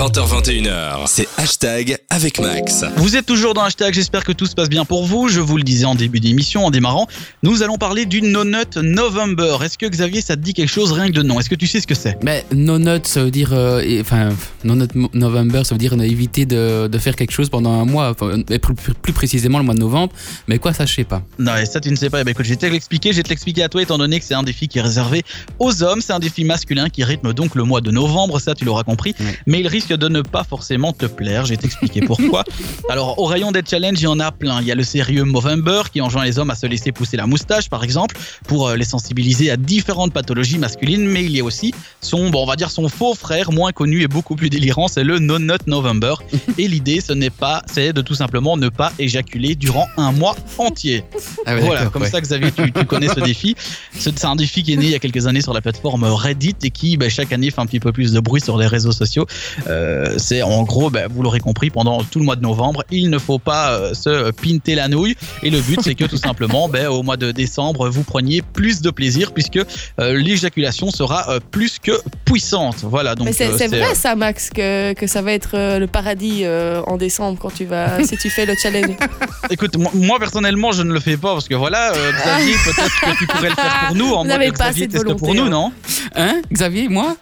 20h21h, c'est hashtag avec Max. Vous êtes toujours dans Hashtag, j'espère que tout se passe bien pour vous. Je vous le disais en début d'émission, en démarrant, nous allons parler du No Nut November. Est-ce que Xavier, ça te dit quelque chose rien que de nom? Est-ce que tu sais ce que c'est? Mais no nut, ça veut dire. euh, Enfin, no nut mo- November, ça veut dire euh, éviter de, de faire quelque chose pendant un mois, enfin, et plus, plus- plus précisément le mois de novembre. Mais quoi, ça, je sais pas. Non, et ça tu ne sais pas. Eh ben, écoute, je vais te l'expliquer. Je vais te l'expliquer à toi, étant donné que c'est un défi qui est réservé aux hommes. C'est un défi masculin qui rythme donc le mois de novembre. Ça, tu l'auras compris. Ouais. Mais il risque de ne pas forcément te plaire. Je vais t'expliquer pourquoi. Alors, au rayon des challenges, il y en a plein. Il y a le sérieux Movember qui enjoint les hommes à se laisser pousser la moustache, par exemple, pour euh, les sensibiliser à différentes pathologies masculines. Mais il y a aussi son, bon, on va dire son faux frère, moins connu et beaucoup plus délirant, c'est le No Nut November. Et l'idée, ce n'est pas, c'est de tout simplement ne pas éjaculer durant un mois entier. Ah ouais, Voilà, comme ouais. ça, Xavier, tu, tu connais ce défi. C'est un défi qui est né il y a quelques années sur la plateforme Reddit et qui, ben, chaque année, fait un petit peu plus de bruit sur les réseaux sociaux. Euh, c'est en gros, ben, vous l'aurez compris, pendant tout le mois de novembre, il ne faut pas euh, se pinter la nouille. Et le but, c'est que tout simplement, ben, au mois de décembre, vous preniez plus de plaisir puisque euh, l'éjaculation sera euh, plus que puissante. Voilà, donc Mais c'est euh, vrai euh, ça, Max, que, que ça va être euh, le paradis euh, en décembre quand tu vas, si tu fais le challenge. Écoute, moi, moi, personnellement, je ne le fais pas parce que voilà, euh, Xavier, peut-être que tu pourrais le faire pour nous. En Vous mode n'avez pas Xavier assez de teste pour volonté, nous, hein. non? Hein, Xavier, moi?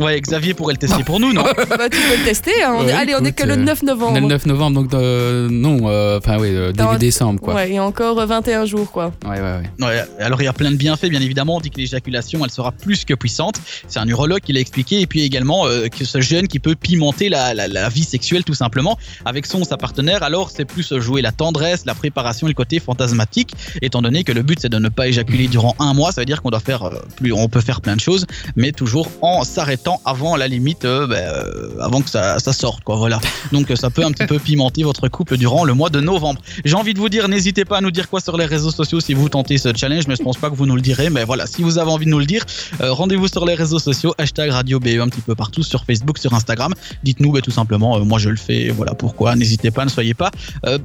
Ouais, Xavier pourrait le tester pour nous, non bah, tu peux le tester. hein. Ouais, Allez, on est que le euh, 9 On novembre. est le 9 novembre, donc euh, non, euh, enfin, oui, euh, début Dans- décembre, quoi. Ouais, il y a encore euh, 21 jours, quoi. Ouais, ouais, ouais. Ouais, alors il y a plein de bienfaits, bien évidemment. On dit que l'éjaculation, elle sera plus que puissante. C'est un urologue qui l'a expliqué. Et puis également euh, que ce jeune qui peut pimenter la, la- la vie sexuelle tout simplement avec son ou sa partenaire. Alors c'est plus jouer la tendresse, la préparation et le côté fantasmatique. Étant donné que le but c'est de ne pas éjaculer durant un mois, ça veut dire qu'on doit faire euh, plus, on peut faire plein de choses, mais toujours en s'arrêtant avant la limite, euh, ben, euh, avant que ça, ça sorte, quoi. Voilà. Donc euh, ça peut un petit peu pimenter votre couple durant le mois de novembre. J'ai envie de vous dire, n'hésitez pas à nous dire quoi sur les réseaux sociaux si vous tentez ce challenge, mais je pense pas que vous nous le direz. Mais voilà, si vous avez envie de nous le dire, euh, rendez-vous sur les réseaux sociaux, hashtag Radio BE un petit peu partout, sur Facebook, sur Instagram. Dites-nous bah, tout simplement, moi je le fais, voilà pourquoi. N'hésitez pas, ne soyez pas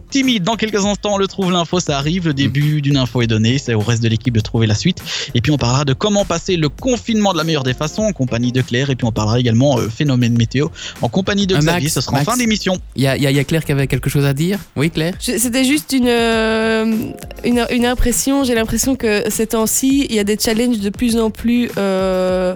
timide. Dans quelques instants, on le trouve l'info, ça arrive. Le début d'une info est donné, c'est au reste de l'équipe de trouver la suite. Et puis on parlera de comment passer le confinement de la meilleure des façons en compagnie de Claire. Et puis on parlera également euh, phénomène météo en compagnie de Euh, Xavier. Max, Ce sera en fin d'émission. Il y a, il y a- il y a Claire qui avait quelque chose à dire Oui, Claire C'était juste une, euh, une, une impression. J'ai l'impression que ces temps-ci, il y a des challenges de plus en plus. euh,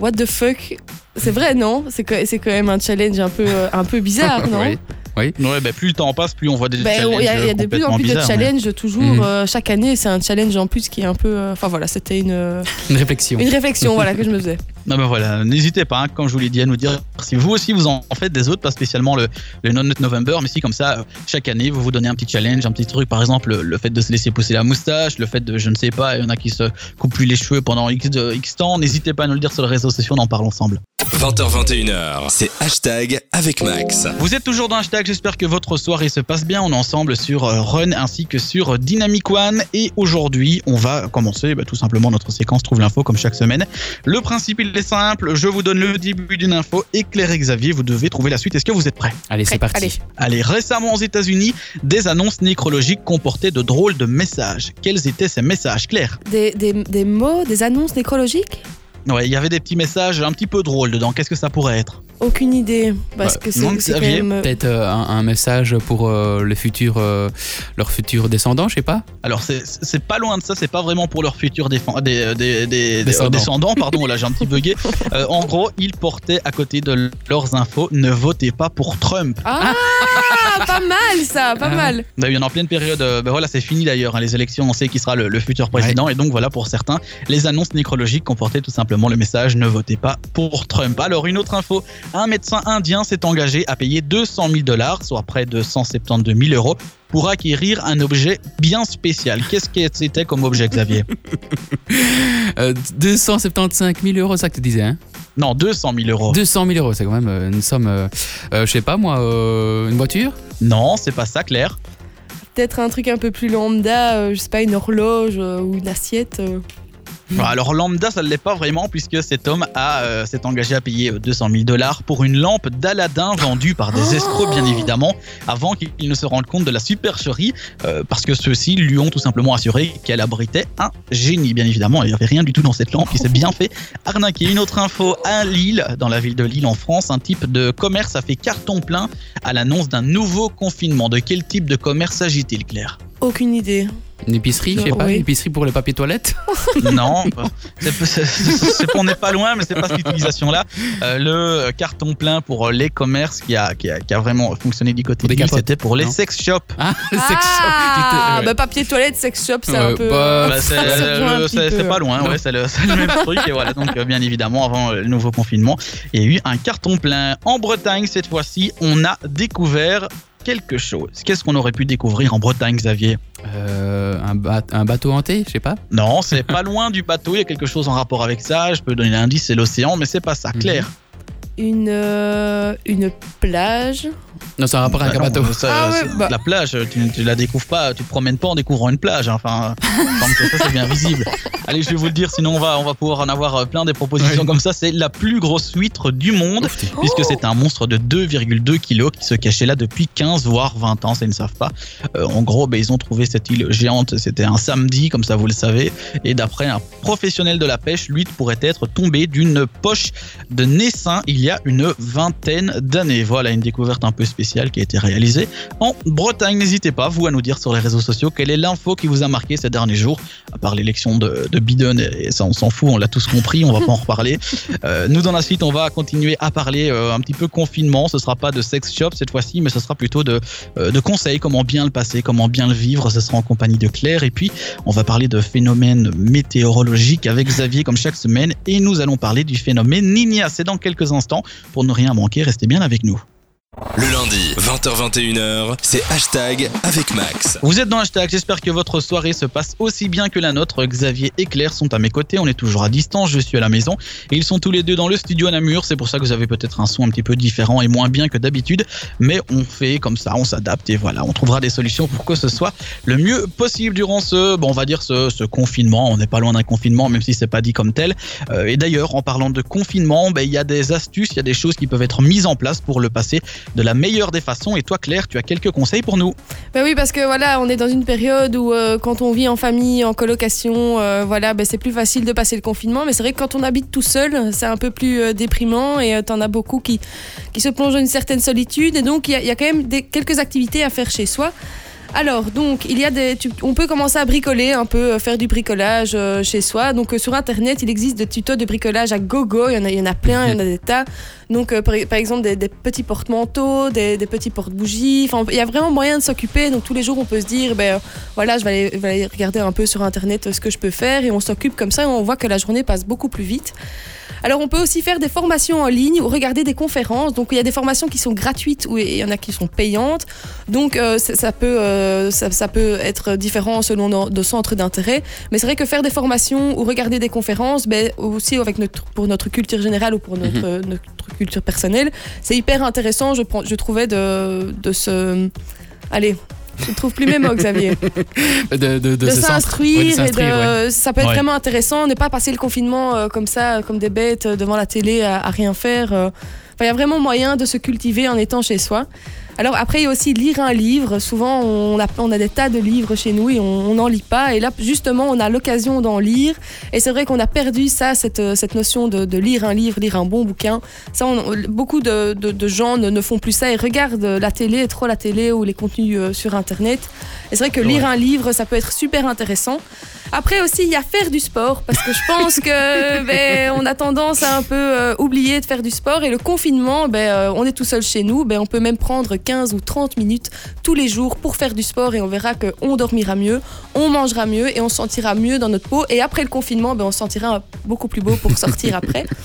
what the fuck C'est vrai, non? C'est quand même un challenge un peu, un peu bizarre, non? Oui. Ouais, bah, plus le temps passe, plus on voit des Ben, challenges Il y a, il y a de plus en plus de mais- challenges, toujours. Euh, chaque année, c'est un challenge en plus qui est un peu. euh, Enfin voilà, c'était une, Une réflexion. une réflexion voilà, que je me faisais. Non, ben voilà, n'hésitez pas, hein, comme je vous l'ai dit, à nous dire si vous aussi vous en faites des autres, pas spécialement le, le Non November, mais si comme ça, euh, chaque année, vous vous donnez un petit challenge, un petit truc, par exemple, le, le fait de se laisser pousser la moustache, le fait de, je ne sais pas, il y en a qui se coupent plus les cheveux pendant X, de, X temps, n'hésitez pas à nous le dire sur les réseaux sociaux, on en parle ensemble. 20h21h, c'est hashtag avec Max. Vous êtes toujours dans Hashtag, j'espère que votre soirée se passe bien. On est ensemble sur euh, Run ainsi que sur euh, Dynamic One. Et aujourd'hui, on va commencer bah, tout simplement notre séquence Trouve l'info comme chaque semaine. Le principe, il est simple. Je vous donne le début d'une info. Et Claire et Xavier, vous devez trouver la suite. Est-ce que vous êtes prêts Allez, c'est Allez. parti. Allez, récemment aux États-Unis, des annonces nécrologiques comportaient de drôles de messages. Quels étaient ces messages, Claire? Des, des, des mots, des annonces nécrologiques? Ouais, il y avait des petits messages un petit peu drôles dedans. Qu'est-ce que ça pourrait être? Aucune idée. Parce Ouais. que c'est quand même. euh, Peut-être euh, un, un message pour euh, les futurs, euh, leurs futurs descendants, je sais pas. Alors c'est c'est pas loin de ça, c'est pas vraiment pour leurs futurs défend- des, des, des- des- Descendants. descendants. Pardon, là j'ai un petit bugué. Euh, en gros, ils portaient à côté de leurs infos ne votez pas pour Trump. Ah, pas mal ça, pas Ah. mal. Bah, il y en a en pleine période. ben voilà, c'est fini d'ailleurs. hein, les élections, on sait qui sera le, le futur président. Et donc voilà, pour certains, les annonces nécrologiques comportaient tout simplement le message ne votez pas pour Trump. Alors une autre info un médecin indien s'est engagé à payer 200 000 dollars, soit près de 172 000 euros, pour acquérir un objet bien spécial. Qu'est-ce que c'était comme objet, Xavier? Euh, 275 000 euros, c'est ça que tu disais, hein? Non, 200 000 euros. 200 000 euros, c'est quand même euh, une somme, euh, euh, je sais pas moi, euh, une voiture? Non, c'est pas ça, Claire. Peut-être un truc un peu plus lambda, euh, je sais pas, une horloge euh, ou une assiette. Euh. Alors lambda, ça ne l'est pas vraiment puisque cet homme a euh, s'est engagé à payer euh, 200 000 dollars pour une lampe d'Aladin vendue par des escrocs bien évidemment avant qu'il ne se rende compte de la supercherie euh, parce que ceux-ci lui ont tout simplement assuré qu'elle abritait un génie bien évidemment. Il n'y avait rien du tout dans cette lampe, il s'est bien fait arnaquer. Une autre info à Lille, dans la ville de Lille en France, un type de commerce a fait carton plein à l'annonce d'un nouveau confinement. De quel type de commerce s'agit-il Claire? Aucune idée. Une épicerie, je sais pas, Oui. une épicerie pour le papier toilette. Non, c'est- on n'est pas loin, mais c'est pas cette utilisation-là. Euh, le carton plein pour les commerces qui a, qui a, qui a vraiment fonctionné du côté des c'était pour les non sex shops. Ah, sex shop. Ah, J'étais- bah papier toilette, sex shop, c'est Ouais, un peu. bah, euh, Bah, c'est ça rejoint un peu. c'est pas loin, ouais, c'est le, le même truc. Et voilà, donc euh, bien évidemment, avant euh, le nouveau confinement, il y a eu un carton plein. En Bretagne, cette fois-ci, on a découvert quelque chose. Qu'est-ce qu'on aurait pu découvrir en Bretagne, Xavier Euh, un, ba- un bateau hanté, je sais pas. Non, c'est pas loin du bateau, il y a quelque chose en rapport avec ça. Je peux donner l'indice, c'est l'océan, mais c'est pas ça. Mhm. Claire Une, euh, une plage. Non, c'est un rapport avec un Bah non, bateau. ça, Ah ouais, c'est- bah. La plage, tu, tu la découvres pas, tu te promènes pas en découvrant une plage. hein. Enfin, comme ça, c'est bien visible. Allez, je vais vous le dire, sinon on va, on va pouvoir en avoir euh, plein des propositions comme ça. C'est la plus grosse huître du monde, puisque Oh. c'est un monstre de 2,2 kilos qui se cachait là depuis 15 voire 20 ans, ça ils ne savent pas. Euh, en gros, ben, ils ont trouvé cette île géante, c'était un samedi, comme ça vous le savez, et d'après un professionnel de la pêche, l'huître pourrait être tombée d'une poche de naissin il y a une vingtaine d'années. Voilà une découverte un peu spéciale qui a été réalisée en Bretagne. N'hésitez pas, vous, à nous dire sur les réseaux sociaux quelle est l'info qui vous a marqué ces derniers jours, à part l'élection de, de Biden, et ça on s'en fout, on l'a tous compris, on va pas en reparler. Euh, nous, dans la suite, on va continuer à parler euh, un petit peu confinement. Ce sera pas de sex shop cette fois-ci, mais ce sera plutôt de, euh, de conseils, comment bien le passer, comment bien le vivre. Ce sera en compagnie de Claire. Et puis, on va parler de phénomènes météorologiques avec Xavier, comme chaque semaine. Et nous allons parler du phénomène Nina. C'est dans quelques instants. Pour ne rien manquer, restez bien avec nous. Le lundi, 20h21h, c'est hashtag avec Max. Vous êtes dans Hashtag, j'espère que votre soirée se passe aussi bien que la nôtre. Xavier et Claire sont à mes côtés, on est toujours à distance, je suis à la maison. Et ils sont tous les deux dans le studio à Namur, c'est pour ça que vous avez peut-être un son un petit peu différent et moins bien que d'habitude. Mais on fait comme ça, on s'adapte et voilà, on trouvera des solutions pour que ce soit le mieux possible durant ce, bon, on va dire ce, ce confinement. On n'est pas loin d'un confinement, même si c'est pas dit comme tel. Euh, et d'ailleurs, en parlant de confinement, ben, il y a des astuces, il y a des choses qui peuvent être mises en place pour le passer de la meilleure des façons. Et toi, Claire, tu as quelques conseils pour nous Bah oui, parce que voilà, on est dans une période où euh, quand on vit en famille, en colocation, euh, voilà, ben, c'est plus facile de passer le confinement. Mais c'est vrai que quand on habite tout seul, c'est un peu plus euh, déprimant et euh, t'en as beaucoup qui, qui se plongent dans une certaine solitude. Et donc, il y a, il y a quand même des, quelques activités à faire chez soi. Alors, donc, il y a des, on peut commencer à bricoler un peu, euh, faire du bricolage euh, chez soi. Donc, euh, sur Internet, il existe des tutos de bricolage à gogo. Il y en a, il y en a plein, il y en a des tas. Donc, par, exemple, des, petits porte-manteaux, des, des petits porte-bougies. Enfin, il y a vraiment moyen de s'occuper. Donc, tous les jours, on peut se dire, ben voilà, je vais, aller, je vais aller regarder un peu sur Internet ce que je peux faire. Et on s'occupe comme ça et on voit que la journée passe beaucoup plus vite. Alors, on peut aussi faire des formations en ligne ou regarder des conférences. Donc, il y a des formations qui sont gratuites ou il y en a qui sont payantes. Donc, euh, ça, ça peut, euh, ça, ça peut être différent selon nos, nos centres d'intérêt. Mais c'est vrai que faire des formations ou regarder des conférences, ben, aussi avec notre, pour notre culture générale ou pour notre, notre culture personnelle, c'est hyper intéressant, je trouvais, de, de se... Allez, je ne trouve plus mes mots, Xavier De, de, de, de se centre- s'instruire ouais, et ouais. de ça peut être Ouais. vraiment intéressant ne pas passer le confinement euh, comme ça comme des bêtes euh, devant la télé à, à rien faire euh. Enfin, il y a vraiment moyen de se cultiver en étant chez soi alors après il y a aussi lire un livre. Souvent on a, on a des tas de livres chez nous et on n'en lit pas. Et là justement on a l'occasion d'en lire. Et c'est vrai qu'on a perdu ça cette, euh, cette notion de, de lire un livre lire un bon bouquin. Ça on- beaucoup de, de- de gens ne, ne font plus ça et regardent la télé trop la télé ou les contenus euh, sur internet. Et c'est vrai que lire un livre, ça peut être super intéressant. Après aussi, il y a faire du sport, parce que je pense que ben, on a tendance à un peu euh, oublier de faire du sport. Et le confinement, ben, euh, on est tout seul chez nous, ben, on peut même prendre 15 ou 30 minutes tous les jours pour faire du sport et on verra qu'on dormira mieux, on mangera mieux et on se sentira mieux dans notre peau. Et après le confinement, ben, on se sentira beaucoup plus beau pour sortir après.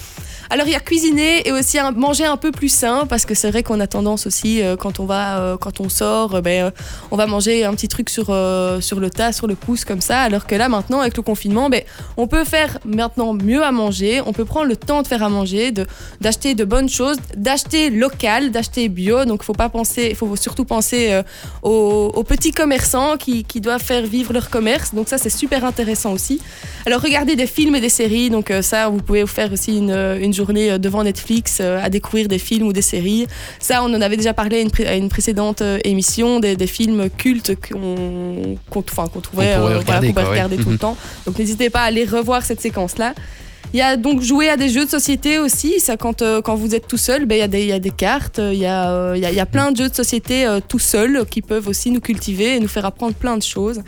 Alors il y a cuisiner et aussi manger un peu plus sain parce que c'est vrai qu'on a tendance aussi euh, quand on va euh, quand on sort euh, ben, on va manger un petit truc sur sur le tas sur le pouce comme ça. Alors que là maintenant avec le confinement ben on peut faire maintenant mieux à manger. On peut prendre le temps de faire à manger d'acheter de bonnes choses d'acheter local d'acheter bio. Donc faut pas penser il faut surtout penser aux, petits commerçants qui, qui doivent faire vivre leur commerce. Donc ça c'est super intéressant aussi. Alors regardez des films et des séries, donc ça vous pouvez vous faire aussi une, une journée euh, devant Netflix euh, à découvrir des films ou des séries. Ça on en avait déjà parlé à une, pré- à une précédente euh, émission, des, des films cultes qu'on qu'on enfin, qu'on trouvait, voilà, regarder, peut quoi, regarder tout le Mhm. temps. Donc n'hésitez pas à aller revoir cette séquence-là. Il y a donc jouer à des jeux de société aussi. Ça, quand, euh, quand vous êtes tout seul, ben, il y, a des- il y a des cartes, il y, a, euh, il y, a, il y a plein de jeux de société euh, tout seuls qui peuvent aussi nous cultiver et nous faire apprendre plein de choses.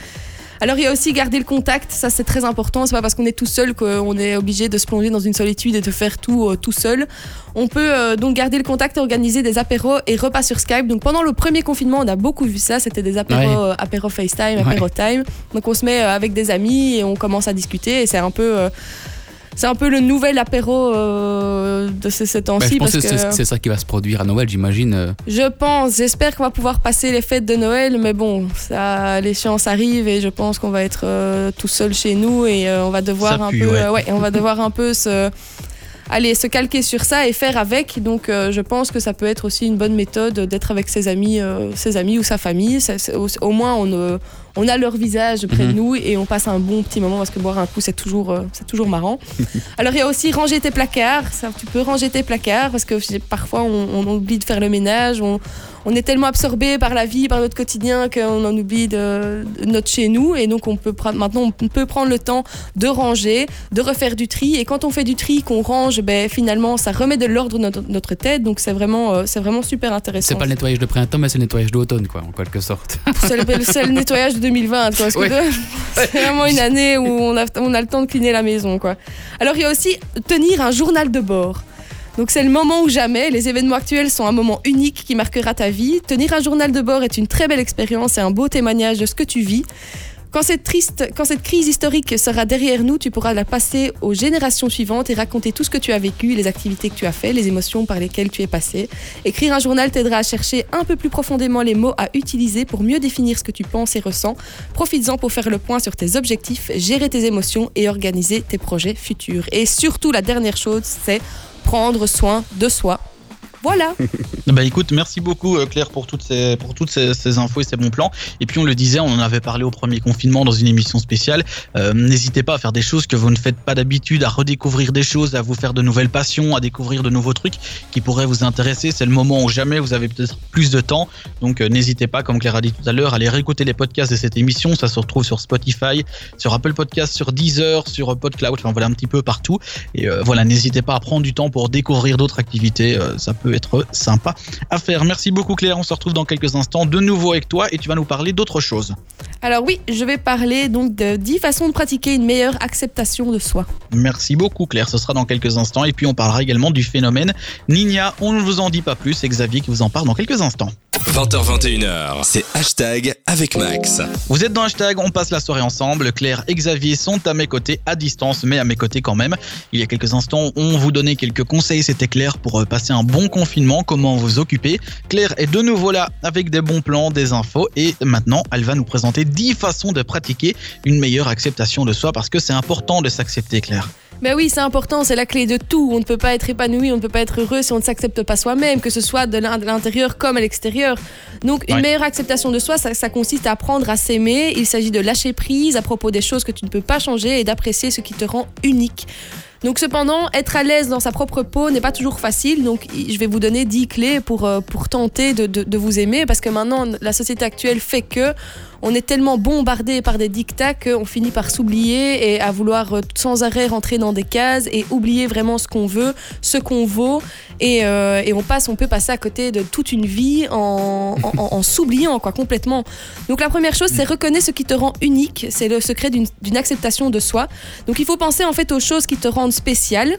Alors il y a aussi garder le contact, ça c'est très important. C'est pas parce qu'on est tout seul qu'on est obligé de se plonger dans une solitude et de faire tout euh, tout seul. On peut euh, donc garder le contact, et organiser des apéros et repas sur Skype. Donc pendant le premier confinement, on a beaucoup vu ça. C'était des apéros, Ouais. euh, apéros FaceTime, Ouais. apéro time. Donc on se met avec des amis et on commence à discuter. Et c'est un peu c'est un peu le nouvel apéro euh, de ce, ce Bah, temps-ci je pense parce que c'est ça qui va se produire à Noël, j'imagine. euh. je pense, j'espère qu'on va pouvoir passer les fêtes de Noël, mais bon, ça, l'échéance arrive et je pense qu'on va être euh, tout seul chez nous et euh, on va devoir Ça un pue, peu, ouais. euh, ouais, on va devoir un peu se, aller se calquer sur ça et faire avec. Donc, euh, je pense que ça peut être aussi une bonne méthode d'être avec ses amis, euh, ses amis ou sa famille. Ça, au, au moins, on, euh, on a leur visage près de Mhm. nous et on passe un bon petit moment parce que boire un coup, c'est toujours, euh, c'est toujours marrant. Alors, il y a aussi ranger tes placards. Ça, tu peux ranger tes placards parce que parfois, on, on oublie de faire le ménage. On, on est tellement absorbé par la vie, par notre quotidien qu'on en oublie de, de notre chez nous. Et donc, on peut maintenant, on peut prendre le temps de ranger, de refaire du tri. Et quand on fait du tri, qu'on range, ben, finalement, ça remet de l'ordre dans notre, notre tête. Donc, c'est vraiment, euh, c'est vraiment super intéressant. C'est pas le nettoyage de printemps, mais c'est le nettoyage d'automne, quoi, en quelque sorte. C'est le, le seul nettoyage de 2020. Quoi, parce que c'est vraiment une année où on a, on a le temps de cleaner la maison. Quoi. Alors, il y a aussi tenir un journal de bord. Donc c'est le moment ou jamais. Les événements actuels sont un moment unique qui marquera ta vie. Tenir un journal de bord est une très belle expérience et un beau témoignage de ce que tu vis. Quand cette, triste, quand cette crise historique sera derrière nous, tu pourras la passer aux générations suivantes et raconter tout ce que tu as vécu, les activités que tu as fait, les émotions par lesquelles tu es passé. Écrire un journal t'aidera à chercher un peu plus profondément les mots à utiliser pour mieux définir ce que tu penses et ressens. Profites-en pour faire le point sur tes objectifs, gérer tes émotions et organiser tes projets futurs. Et surtout, la dernière chose, c'est prendre soin de soi. Voilà. Bah écoute, merci beaucoup euh, Claire pour toutes ces pour toutes ces, infos et ces bons plans. Et puis on le disait, on en avait parlé au premier confinement dans une émission spéciale. Euh, N'hésitez pas à faire des choses que vous ne faites pas d'habitude, à redécouvrir des choses, à vous faire de nouvelles passions, à découvrir de nouveaux trucs qui pourraient vous intéresser. C'est le moment où jamais vous avez peut-être plus de temps. Donc euh, n'hésitez pas, comme Claire a dit tout à l'heure, à aller réécouter les podcasts de cette émission. Ça se retrouve sur Spotify, sur Apple Podcasts, sur Deezer, sur PodCloud. Enfin voilà un petit peu partout. Et voilà, n'hésitez pas à prendre du temps pour découvrir d'autres activités. Ça peut être sympa à faire. Merci beaucoup Claire. On se retrouve dans quelques instants de nouveau avec toi et tu vas nous parler d'autre chose. Alors oui, je vais parler donc de 10 façons de pratiquer une meilleure acceptation de soi. Merci beaucoup Claire. Ce sera dans quelques instants et puis on parlera également du phénomène Nina. On ne vous en dit pas plus. C'est Xavier qui vous en parle dans quelques instants. 20h21h, c'est hashtag avec Max. Vous êtes dans hashtag, on passe la soirée ensemble. Claire et Xavier sont à mes côtés, à distance, mais à mes côtés quand même. Il y a quelques instants, on vous donnait quelques conseils, c'était Claire, pour euh, passer un bon confinement, comment vous occuper. Claire est de nouveau là avec des bons plans, des infos, et maintenant, elle va nous présenter 10 façons de pratiquer une meilleure acceptation de soi, parce que c'est important de s'accepter, Claire. Ben oui, c'est important, c'est la clé de tout. On ne peut pas être épanoui, on ne peut pas être heureux si on ne s'accepte pas soi-même, que ce soit de l'in- de l'intérieur comme à l'extérieur. Donc une Ouais. meilleure acceptation de soi, ça, ça consiste à apprendre à s'aimer. Il s'agit de lâcher prise à propos des choses que tu ne peux pas changer et d'apprécier ce qui te rend unique. Donc cependant, être à l'aise dans sa propre peau n'est pas toujours facile. Donc je vais vous donner 10 clés pour, euh, pour tenter de, de- de vous aimer parce que maintenant la société actuelle fait que on est tellement bombardé par des dictats qu'on finit par s'oublier et à vouloir euh, sans arrêt rentrer dans des cases et oublier vraiment ce qu'on veut, ce qu'on vaut. Et, euh, et on passe, on peut passer à côté de toute une vie en, en- s'oubliant quoi complètement. Donc la première chose, c'est reconnaître ce qui te rend unique. C'est le secret d'une d'une acceptation de soi. Donc il faut penser en fait aux choses qui te rendent spécial.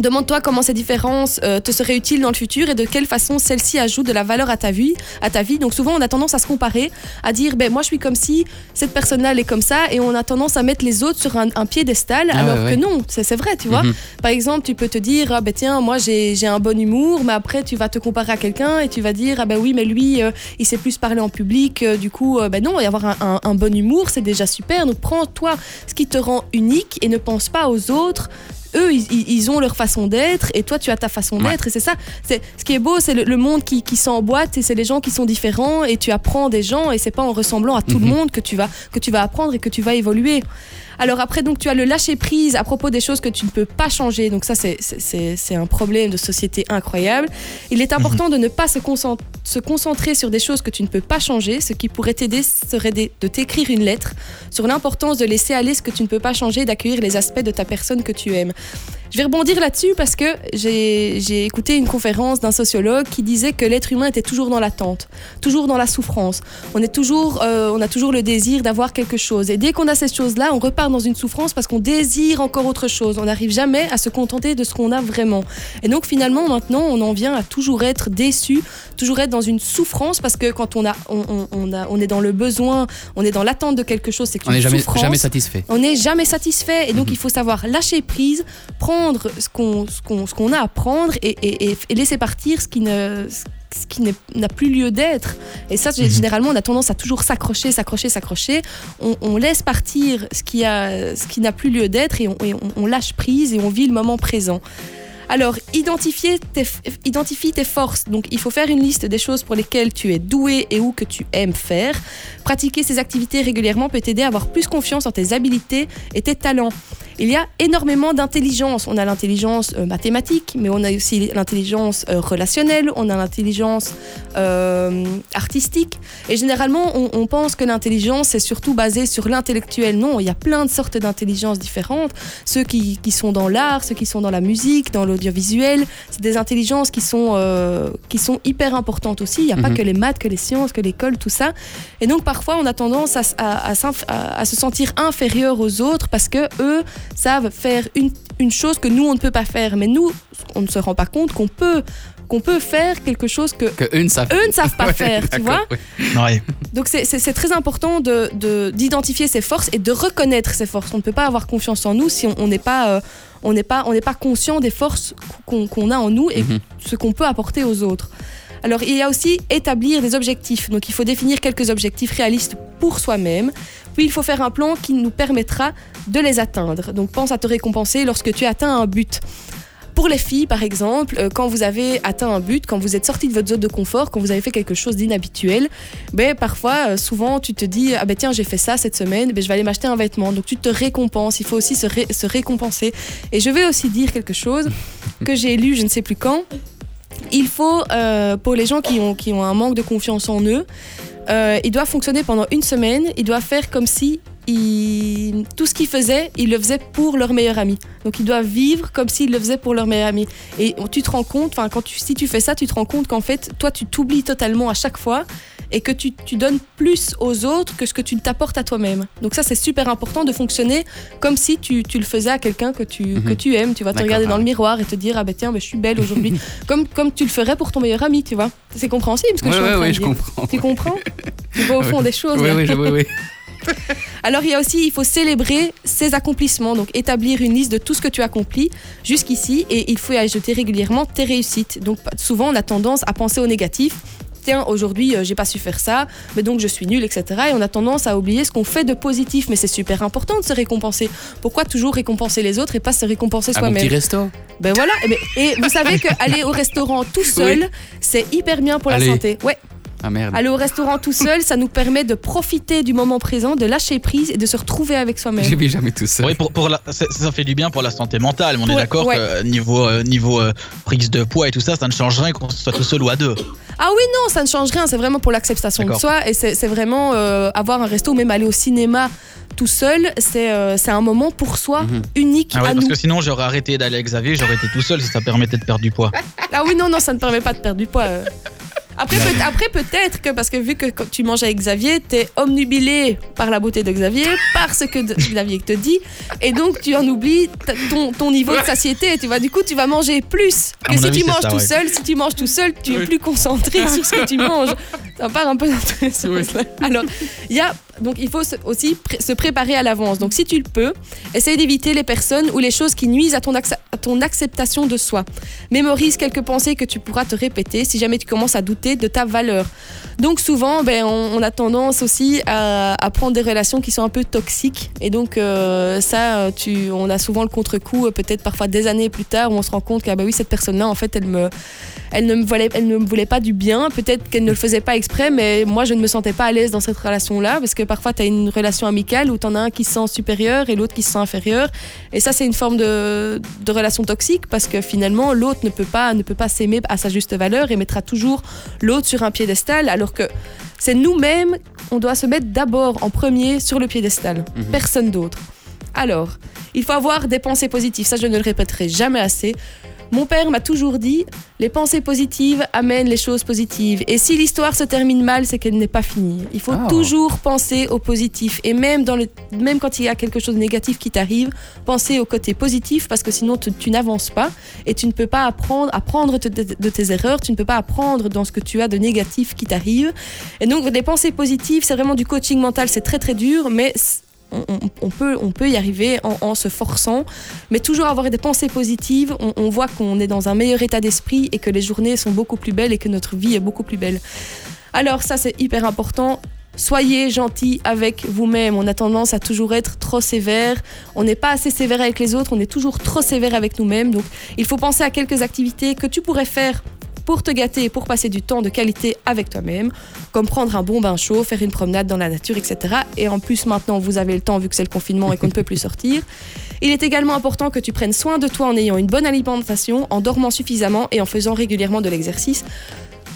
Demande-toi comment ces différences euh, te seraient utiles dans le futur et de quelle façon celles-ci ajoutent de la valeur à ta vie. À ta vie. Donc souvent on a tendance à se comparer, à dire ben moi je suis comme si cette personne-là elle est comme ça et on a tendance à mettre les autres sur un, un piédestal Ah alors ouais, ouais. que non, c'est vrai, tu vois. Mhm. Par exemple, tu peux te dire ah ben tiens moi j'ai j'ai un bon humour, mais après tu vas te comparer à quelqu'un et tu vas dire ah ben oui mais lui euh, il sait plus parler en public, euh, du coup ben non et avoir un, un- un bon humour c'est déjà super. Donc prends toi ce qui te rend unique et ne pense pas aux autres eux, ils, ils- ont leur façon d'être et toi, tu as ta façon Ouais. d'être. Et c'est ça. C'est ce qui est beau, c'est le, le monde qui, qui s'emboîte et c'est les gens qui sont différents et tu apprends des gens et c'est pas en ressemblant à tout le Mhm. monde que tu vas que tu vas apprendre et que tu vas évoluer. Alors après, donc tu as le lâcher prise à propos des choses que tu ne peux pas changer. Donc ça, c'est- c'est c'est- c'est un problème de société incroyable. Il est important de ne pas se, concent- se concentrer sur des choses que tu ne peux pas changer. Ce qui pourrait t'aider serait de de t'écrire une lettre sur l'importance de laisser aller ce que tu ne peux pas changer, d'accueillir les aspects de ta personne que tu aimes. Je vais rebondir là-dessus parce que j'ai écouté une conférence d'un sociologue qui disait que l'être humain était toujours dans l'attente, toujours dans la souffrance. On, est toujours, euh, on a toujours le désir d'avoir quelque chose. Et dès qu'on a ces choses-là, on repart dans une souffrance parce qu'on désire encore autre chose. On n'arrive jamais à se contenter de ce qu'on a vraiment. Et donc finalement, maintenant, on en vient à toujours être déçu, toujours être dans une souffrance parce que quand on, a, on, on- on a, on est dans le besoin, on est dans l'attente de quelque chose, c'est On une n'est jamais satisfait. on n'est jamais satisfait et donc Mhm. il faut savoir lâcher prise, prendre ce qu'on ce qu'on ce qu'on a à prendre et, et- et- laisser partir ce qui ne ce qui n'a plus lieu d'être. Et ça, Mhm. généralement, on a tendance à toujours s'accrocher, s'accrocher, s'accrocher. On, on laisse partir ce qui a ce qui n'a plus lieu d'être et, on, et on- on lâche prise et on vit le moment présent. Alors, identifier tes, identifie tes forces. Donc, il faut faire une liste des choses pour lesquelles tu es doué et ou que tu aimes faire. Pratiquer ces activités régulièrement peut t'aider à avoir plus confiance en tes habilités et tes talents. Il y a énormément d'intelligence. On a l'intelligence euh, mathématique, mais on a aussi l'intelligence euh, relationnelle, on a l'intelligence euh, artistique. Et généralement, on, on pense que l'intelligence est surtout basée sur l'intellectuel. Non, il y a plein de sortes d'intelligence différentes. Ceux qui, qui sont dans l'art, ceux qui sont dans la musique, dans l'audiovisuel, c'est des intelligences qui sont, qui sont hyper importantes aussi. Il n'y a pas Mhm. que les maths, que les sciences, que l'école, tout ça. Et donc parfois, on a tendance à- à se sentir inférieur aux autres parce que eux savent faire une, une chose que nous, on ne peut pas faire. Mais nous, on ne se rend pas compte qu'on peut, qu'on peut faire quelque chose que Que eux ne savent eux ne savent pas Ouais, faire, tu vois. Donc c'est- très important de- de- d'identifier ses forces et de reconnaître ses forces. On ne peut pas avoir confiance en nous si on n'est pas, euh, on n'est pas, on n'est pas conscient des forces qu'on qu'on a en nous et Mhm. ce qu'on peut apporter aux autres. Alors il y a aussi établir des objectifs. Donc il faut définir quelques objectifs réalistes pour soi-même. Puis il faut faire un plan qui nous permettra de les atteindre. Donc pense à te récompenser lorsque tu atteins un but. Pour les filles, par exemple, euh, quand vous avez atteint un but, quand vous êtes sorti de votre zone de confort, quand vous avez fait quelque chose d'inhabituel, ben parfois, euh, souvent, tu te dis ah ben tiens j'ai fait ça cette semaine, ben je vais aller m'acheter un vêtement. Donc tu te récompenses. Il faut aussi se, se récompenser. Et je vais aussi dire quelque chose que j'ai lu, je ne sais plus quand. Il faut, euh, pour les gens qui ont, qui ont un manque de confiance en eux, euh, ils doivent fonctionner pendant une semaine. Ils doivent faire comme si tout ce qu'ils faisaient, ils le faisaient pour leur meilleur ami. Donc ils doivent vivre comme s'ils le faisaient pour leur meilleur ami. Et tu te rends compte, quand tu, si tu fais ça, tu te rends compte qu'en fait, toi, tu t'oublies totalement à chaque fois et que tu, tu donnes plus aux autres que ce que tu t'apportes à toi-même. Donc ça, c'est super important de fonctionner comme si tu, tu le faisais à quelqu'un que tu, Mhm. que tu aimes. Tu vas te regarder ah dans le ouais. miroir et te dire, ah ben tiens, ben, je suis belle aujourd'hui. comme, comme tu le ferais pour ton meilleur ami, tu vois. C'est compréhensible ce que Ouais, je suis en ouais, train ouais, de je dire. comprends. Tu comprends? Tu vas au fond des choses. Oui, oui, oui. Alors il y a aussi, il faut célébrer ses accomplissements, donc établir une liste de tout ce que tu as accompli jusqu'ici et il faut y ajouter régulièrement tes réussites. Donc souvent on a tendance à penser au négatif. Tiens, aujourd'hui euh, j'ai pas su faire ça, mais donc je suis nul, etc. Et on a tendance à oublier ce qu'on fait de positif, mais c'est super important de se récompenser. Pourquoi toujours récompenser les autres et pas se récompenser À mon petit soi-même resto. Ben voilà, et, ben- et vous savez qu'aller au restaurant tout seul, c'est hyper bien pour Allez. la santé. Ouais, Ah merde. aller au restaurant tout seul, ça nous permet de profiter du moment présent, de lâcher prise et de se retrouver avec soi-même. J'ai vu jamais tout ça. Oui, pour, pour la- ça, ça fait du bien pour la santé mentale, mais on est d'accord ouais. que niveau, euh, niveau euh, prise de poids et tout ça, ça ne change rien qu'on soit tout seul ou à deux. Ah oui, non, ça ne change rien, c'est vraiment pour l'acceptation de soi et c'est vraiment euh, avoir un resto, même aller au cinéma tout seul, c'est euh, c'est un moment pour soi, Mhm. unique Ah ouais, à parce nous. que sinon j'aurais arrêté d'aller avec Xavier, j'aurais été tout seul si ça permettait de perdre du poids. Ah oui, non, non, ça ne permet pas de perdre du poids. euh. Après, peut- après peut-être que, parce que vu que quand tu manges avec Xavier, t'es omnubilé par la beauté de Xavier, par ce que de- Xavier te dit, et donc tu en oublies ta- ton, ton niveau de satiété. Tu vois, du coup, tu vas manger plus À que mon si avis, tu c'est manges ça, tout ouais. seul. Si tu manges tout seul, tu es Oui. plus concentré sur ce que tu manges. Ça part un peu dans tous les sens. Alors, il y a donc il faut aussi se préparer à l'avance. Donc si tu le peux, essaye d'éviter les personnes ou les choses qui nuisent à ton, acceptation de soi. Mémorise quelques pensées que tu pourras te répéter si jamais tu commences à douter de ta valeur. Donc souvent, ben, on, a tendance aussi à, prendre des relations qui sont un peu toxiques. Et donc euh, ça, tu, on a souvent le contre-coup, euh, peut-être parfois des années plus tard, où on se rend compte que ah bah oui, cette personne-là, en fait, elle, me, elle, ne me voulait, elle ne me voulait pas du bien. Peut-être qu'elle ne le faisait pas exprès, mais moi, je ne me sentais pas à l'aise dans cette relation-là. Parce que parfois, tu as une relation amicale où tu en as un qui se sent supérieur et l'autre qui se sent inférieur. Et ça, c'est une forme de, de relation toxique parce que finalement, l'autre ne peut pas, ne peut pas s'aimer à sa juste valeur et mettra toujours l'autre sur un piédestal, alors que c'est nous-mêmes, on doit se mettre d'abord en premier sur le piédestal, Mhm. personne d'autre. Alors, il faut avoir des pensées positives, ça je ne le répéterai jamais assez. Mon père m'a toujours dit, les pensées positives amènent les choses positives. Et si l'histoire se termine mal, c'est qu'elle n'est pas finie. Il faut Ah. toujours penser au positif. Et même, dans le, même quand il y a quelque chose de négatif qui t'arrive, penser au côté positif parce que sinon tu, tu n'avances pas et tu ne peux pas apprendre, apprendre de, de- de tes erreurs, tu ne peux pas apprendre dans ce que tu as de négatif qui t'arrive. Et donc des pensées positives, c'est vraiment du coaching mental, c'est très très dur, mais on, peut, on peut y arriver en, en se forçant, mais toujours avoir des pensées positives, on, on voit qu'on est dans un meilleur état d'esprit et que les journées sont beaucoup plus belles et que notre vie est beaucoup plus belle. Alors ça c'est hyper important. Soyez gentil avec vous-même. On a tendance à toujours être trop sévère. On n'est pas assez sévère avec les autres. On est toujours trop sévère avec nous-mêmes. Donc, il faut penser à quelques activités que tu pourrais faire pour te gâter et pour passer du temps de qualité avec toi-même, comme prendre un bon bain chaud, faire une promenade dans la nature, etc. Et en plus, maintenant, vous avez le temps vu que c'est le confinement et qu'on ne peut plus sortir. Il est également important que tu prennes soin de toi en ayant une bonne alimentation, en dormant suffisamment et en faisant régulièrement de l'exercice.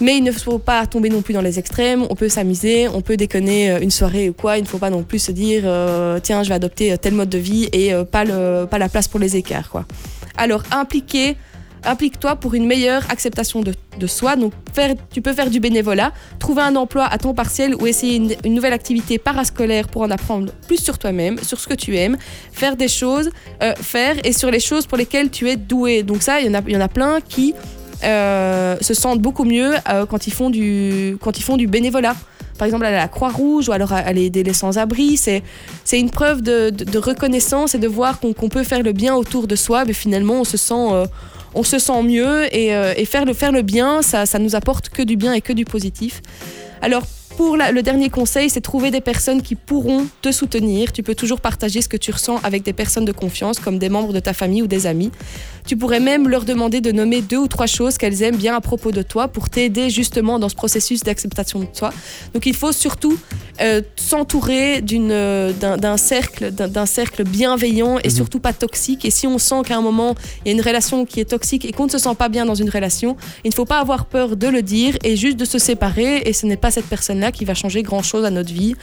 Mais il ne faut pas tomber non plus dans les extrêmes. On peut s'amuser, on peut déconner euh, une soirée ou quoi. Il ne faut pas non plus se dire euh, tiens, je vais adopter euh, tel mode de vie et pas, le, pas la place pour les écarts. Quoi. Alors, impliquer, implique-toi pour une meilleure acceptation de, soi. Donc, faire, tu peux faire du bénévolat, trouver un emploi à temps partiel ou essayer une, nouvelle activité parascolaire pour en apprendre plus sur toi-même, sur ce que tu aimes, faire des choses, euh, faire et sur les choses pour lesquelles tu es doué. Donc, ça, il y en a, y en a plein qui euh, se sentent beaucoup mieux euh, quand, ils font du, quand ils font du bénévolat. Par exemple, aller à la Croix-Rouge ou alors aller aider les sans-abri, c'est une preuve de, reconnaissance et de voir qu'on peut faire le bien autour de soi, mais finalement, on se sent, on se sent mieux et, euh, et faire, le, faire le bien, ça, ça nous apporte que du bien et que du positif. Pour la- le dernier conseil, c'est trouver des personnes qui pourront te soutenir. Tu peux toujours partager ce que tu ressens avec des personnes de confiance, comme des membres de ta famille ou des amis. Tu pourrais même leur demander de nommer deux ou trois choses qu'elles aiment bien à propos de toi pour t'aider justement dans ce processus d'acceptation de toi. Donc il faut surtout euh, s'entourer euh, d'un, cercle, d'un, d'un cercle bienveillant et Mhm. surtout pas toxique. Et si on sent qu'à un moment il y a une relation qui est toxique et qu'on ne se sent pas bien dans une relation, il ne faut pas avoir peur de le dire et juste de se séparer. Et ce n'est pas cette personne-là qui va changer grand-chose à notre vie.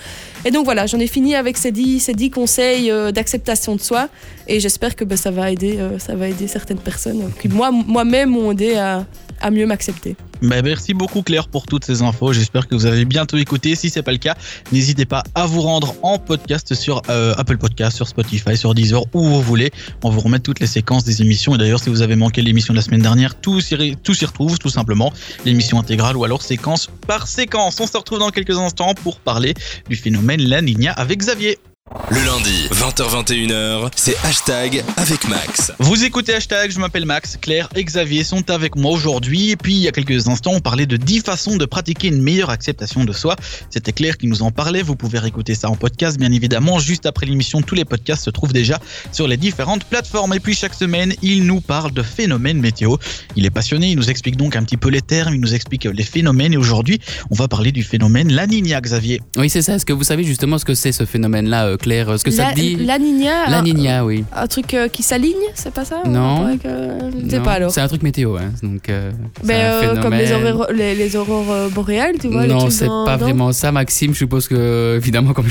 Et donc voilà, j'en ai fini avec ces dix, ces dix conseils euh, d'acceptation de soi. Et j'espère que ben, ça, va aider, euh, ça va aider certaines personnes qui, moi, moi-même, m'ont aidé à, à mieux m'accepter. Bah, merci beaucoup Claire pour toutes ces infos. J'espère que vous avez bientôt écouté. Si c'est pas le cas, n'hésitez pas à vous rendre en podcast sur euh, Apple Podcast, sur Spotify, sur Deezer, où vous voulez. On vous remet toutes les séquences des émissions. Et d'ailleurs, si vous avez manqué l'émission de la semaine dernière, tout s'y tout s'y retrouve, tout simplement. L'émission intégrale ou alors séquence par séquence. On se retrouve dans quelques instants pour parler du phénomène La Nina avec Xavier. Le lundi, 20h-21h, c'est hashtag avec Max. Vous écoutez hashtag, je m'appelle Max, Claire et Xavier sont avec moi aujourd'hui. Et puis il y a quelques instants, on parlait de 10 façons de pratiquer une meilleure acceptation de soi. C'était Claire qui nous en parlait. Vous pouvez réécouter ça en podcast, bien évidemment. Juste après l'émission, tous les podcasts se trouvent déjà sur les différentes plateformes. Et puis chaque semaine, il nous parle de phénomènes météo. Il est passionné, il nous explique donc un petit peu les termes, il nous explique les phénomènes. Et aujourd'hui, on va parler du phénomène La Nina, Xavier. Oui, c'est ça. Est-ce que vous savez justement ce que c'est ce phénomène-là, euh, Claire. Ce que ça la, te dit La Nina. La un- Nina, oui. Un, truc euh, qui s'aligne, c'est pas ça? Non. euh, Non, pas alors. C'est un truc météo, hein. Donc, euh, c'est Ben, un euh, comme les aurores, les, les aurores euh, boréales, tu vois. non, c'est pas vraiment ça, Maxime. Je suppose que, évidemment, comme,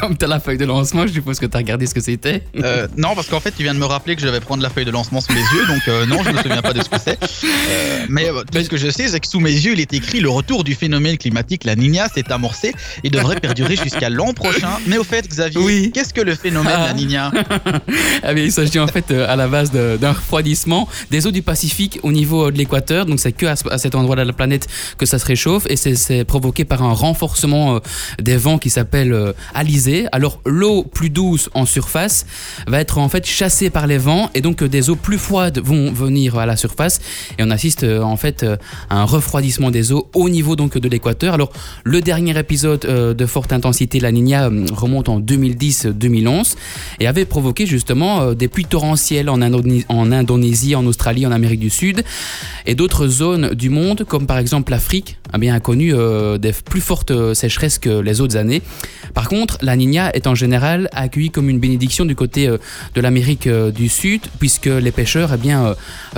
comme tu as la feuille de lancement, je suppose que tu as regardé ce que c'était. Euh, non, parce qu'en fait, tu viens de me rappeler que je devais prendre la feuille de lancement sous les yeux, donc euh, non, je me souviens pas de ce que c'est. Euh, mais euh, tout ce que je sais, c'est que sous mes yeux, il est écrit le retour du phénomène climatique, la Niña, s'est amorcé et devrait perdurer jusqu'à l'an prochain. Mais au fait, Xavier, Oui. qu'est-ce que le phénomène Ah. la Niña Ah bien, il s'agit en fait euh, à la base d'un refroidissement des eaux du Pacifique au niveau euh, de l'équateur. Donc c'est que à, ce- à cet endroit de la planète que ça se réchauffe et c'est- provoqué par un renforcement euh, des vents qui s'appelle euh, alizé. Alors l'eau plus douce en surface va être en fait chassée par les vents et donc des eaux plus froides vont venir à la surface et on assiste en fait à un refroidissement des eaux au niveau donc de l'équateur. Alors le dernier épisode de forte intensité La Niña remonte en 2010-2011 et avait provoqué justement euh, des pluies torrentielles en, Indonésie, en Australie, en Amérique du Sud et d'autres zones du monde comme par exemple l'Afrique a bien connu euh, des plus fortes euh, sécheresses que les autres années. Par contre, la Niña est en général accueillie comme une bénédiction du côté de l'Amérique du Sud puisque les pêcheurs eh bien,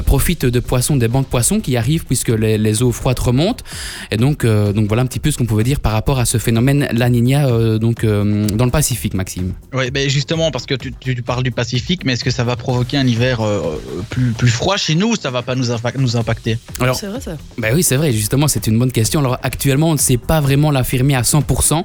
profitent de poissons, des bancs de poissons qui arrivent puisque les, eaux froides remontent et donc, donc voilà un petit peu ce qu'on pouvait dire par rapport à ce phénomène La Niña donc, dans le Pacifique, Maxime. Oui, ben justement, parce que tu, tu parles du Pacifique, mais est-ce que ça va provoquer un hiver euh, plus, plus froid chez nous ou ça va pas nous, impa- nous impacter? Alors, C'est vrai ça. Ben oui, c'est vrai, justement, c'est une bonne question. Alors actuellement, on ne sait pas vraiment l'affirmer à 100%,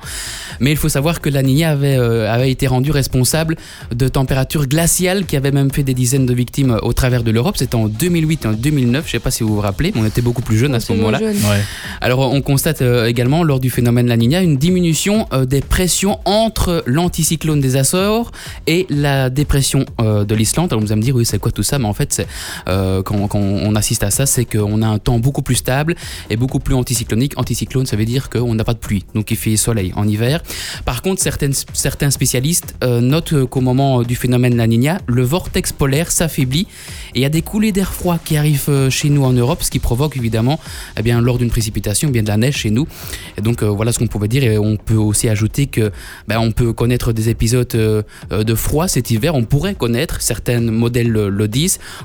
mais il faut savoir que la Niña avait, euh, avait été rendue responsable de températures glaciales qui avaient même fait des dizaines de victimes au travers de l'Europe. C'était en 2008 et en 2009, je ne sais pas si vous vous rappelez, mais on était beaucoup plus jeunes à ce moment-là. Ouais. Alors on constate euh, également lors du phénomène La Niña une diminution euh, des pressions entre l'anticyclone des Açores et la dépression euh, de l'Islande. Alors vous allez me dire oui c'est quoi tout ça Mais en fait euh, quand, on assiste à ça c'est qu'on a un temps beaucoup plus stable et beaucoup plus anticyclonique. Anticyclone ça veut dire qu'on n'a pas de pluie, donc il fait soleil en hiver. Par contre certains spécialistes euh, notent qu'au moment du phénomène La Niña, le vortex polaire s'affaiblit et il y a des coulées d'air froid qui arrivent chez nous en Europe, ce qui provoque évidemment eh bien, lors d'une précipitation, bien de la neige chez nous. Et donc voilà ce qu'on pouvait dire. Et on peut aussi ajouter que ben, on peut connaître des épisodes euh, euh, de froid cet hiver. On pourrait connaître, certains modèles le,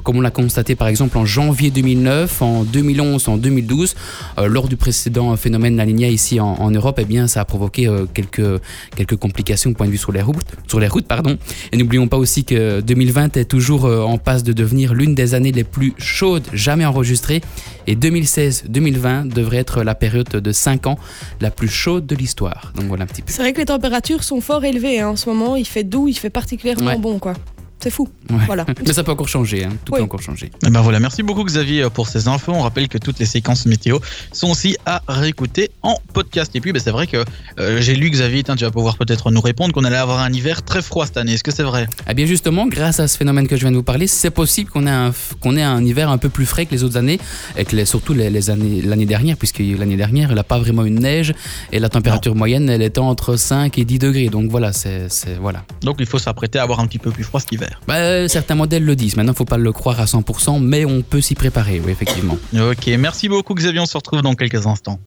comme on l'a constaté par exemple en janvier 2009, en 2011, en 2012, euh, lors du précédent phénomène La ici en, Europe. Eh bien, ça a provoqué quelques quelques complications au point de vue sur les routes, sur les routes, pardon. Et n'oublions pas aussi que 2020 est toujours en passe de devenir l'une des années les plus chaudes jamais enregistrées. Et 2016-2020 devrait être la période de 5 ans la plus chaude de l'histoire. Donc voilà un petit peu. C'est vrai que les températures sont fort élevées hein, en ce moment. Il fait doux, il fait particulièrement Ouais. bon quoi. C'est fou. Ouais. Voilà. Mais ça peut encore changer, hein. tout Oui. peut encore changer. Eh ben voilà, merci beaucoup Xavier pour ces infos. On rappelle que toutes les séquences météo sont aussi à réécouter en podcast. Et puis ben, c'est vrai que euh, j'ai lu Xavier, tiens, tu vas pouvoir peut-être nous répondre qu'on allait avoir un hiver très froid cette année. Est-ce que c'est vrai? Eh bien justement, grâce à ce phénomène que je viens de vous parler, c'est possible qu'on ait, un, qu'on ait un hiver un peu plus frais que les autres années, et que les- surtout les, les années, l'année dernière, puisque l'année dernière, elle n'a pas vraiment une neige, et la température moyenne, elle était entre 5 et 10 degrés. Donc voilà, c'est, c'est- voilà. Donc il faut s'apprêter à avoir un petit peu plus froid cet hiver. Bah, certains modèles le disent. Maintenant, il faut pas le croire à 100%, mais on peut s'y préparer, oui, effectivement. Ok, merci beaucoup Xavier, on se retrouve dans quelques instants.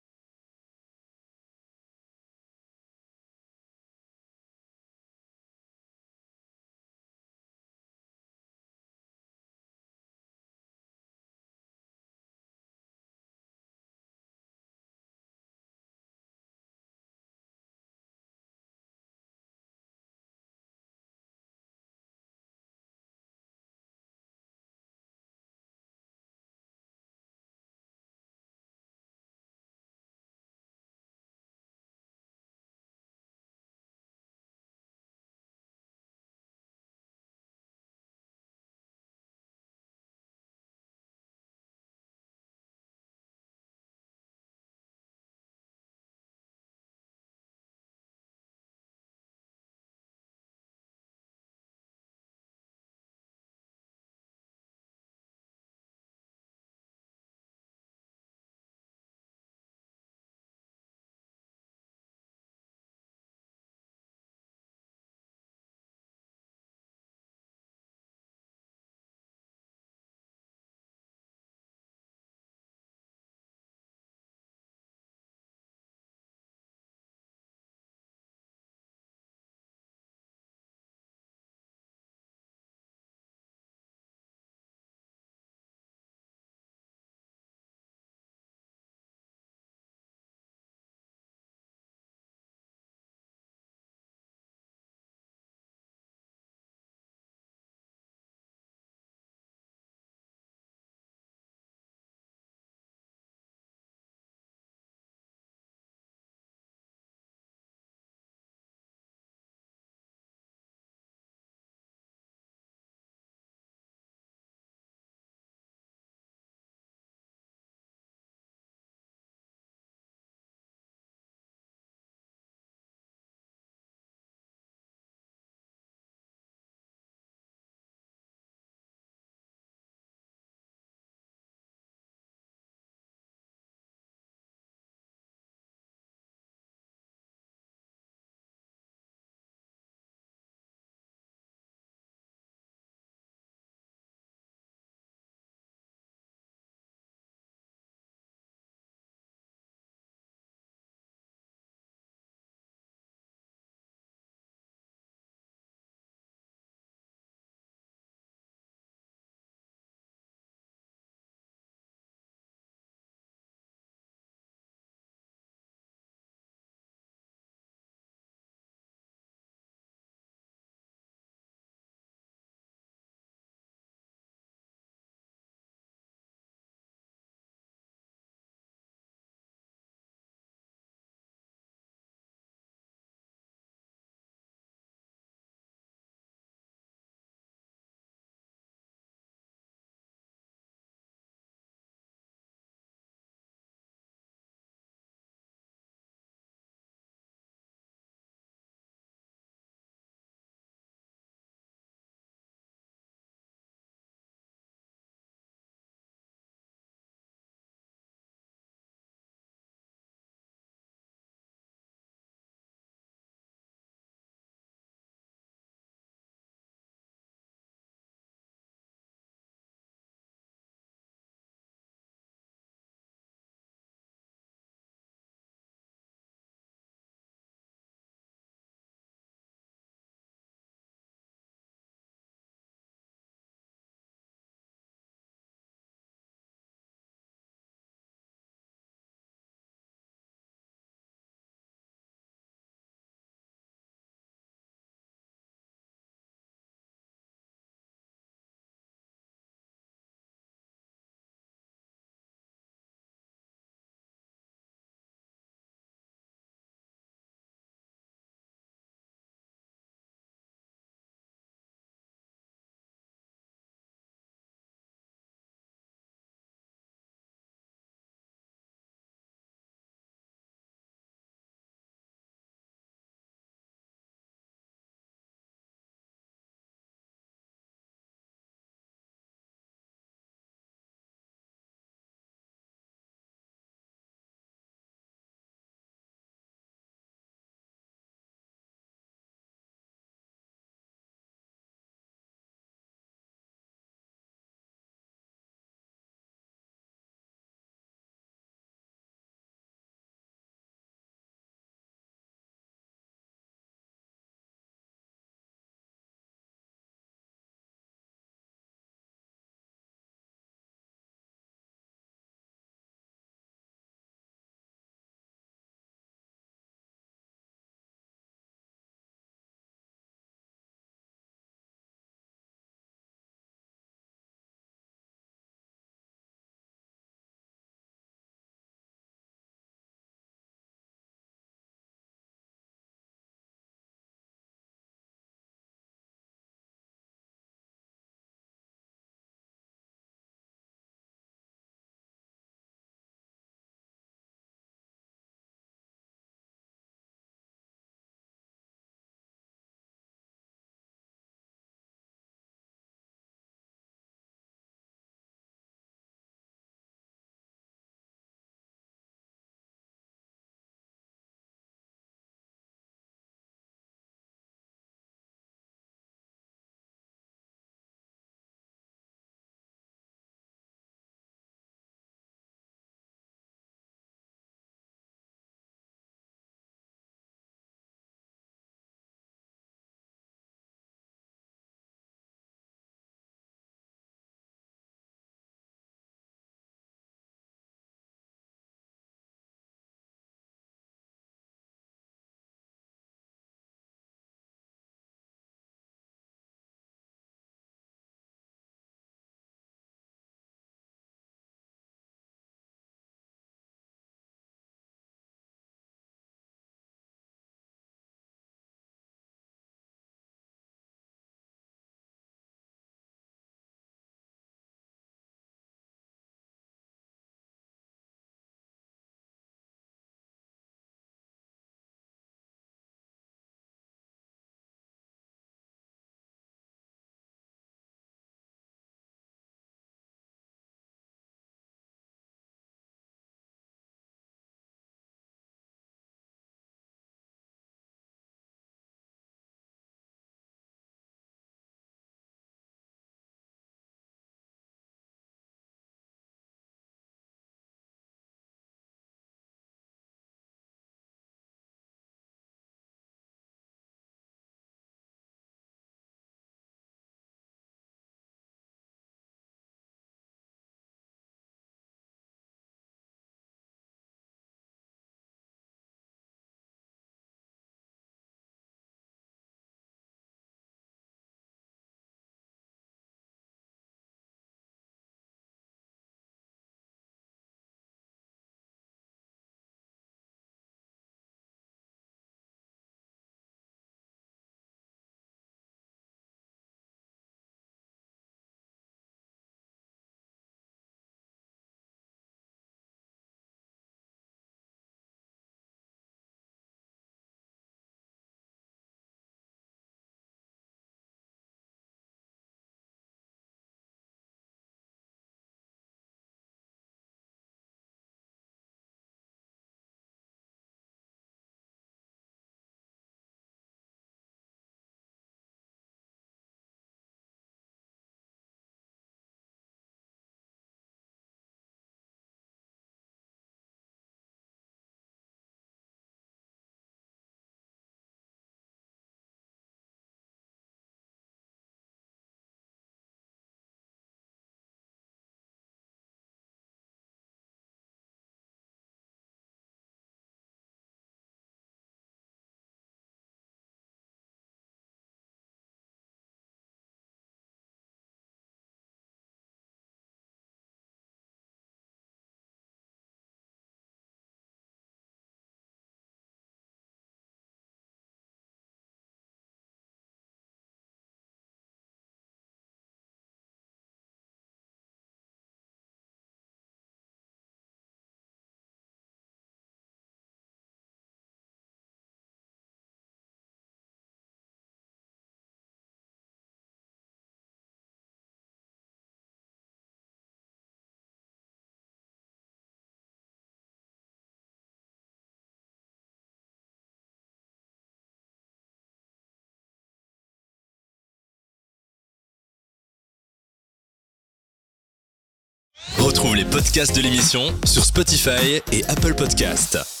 Retrouve les podcasts de l'émission sur Spotify et Apple Podcasts.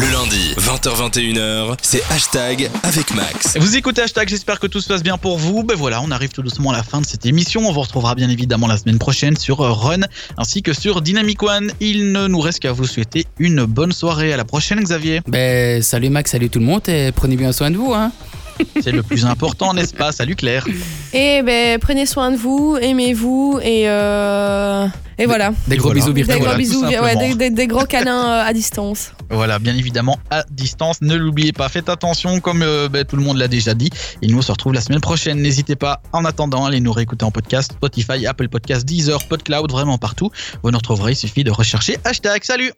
Le lundi, 20h21h, c'est hashtag avec Max. Vous écoutez hashtag, j'espère que tout se passe bien pour vous. Ben voilà, on arrive tout doucement à la fin de cette émission. On vous retrouvera bien évidemment la semaine prochaine sur Run ainsi que sur Dynamic One. Il ne nous reste qu'à vous souhaiter une bonne soirée. À la prochaine, Xavier. Ben, salut Max, salut tout le monde et prenez bien soin de vous. Hein. C'est le plus important, n'est-ce pas? Salut Claire. Et ben, prenez soin de vous, aimez-vous et, euh, et voilà. Des gros voilà. bisous Des gros bisous, tout ouais, simplement. des, des- des gros câlins euh, à distance. Voilà, bien évidemment à distance. Ne l'oubliez pas, faites attention comme euh, ben, tout le monde l'a déjà dit. Et nous on se retrouve la semaine prochaine. N'hésitez pas en attendant à aller nous réécouter en podcast, Spotify, Apple Podcast, Deezer, PodCloud, vraiment partout. Vous nous retrouverez, il suffit de rechercher hashtag. Salut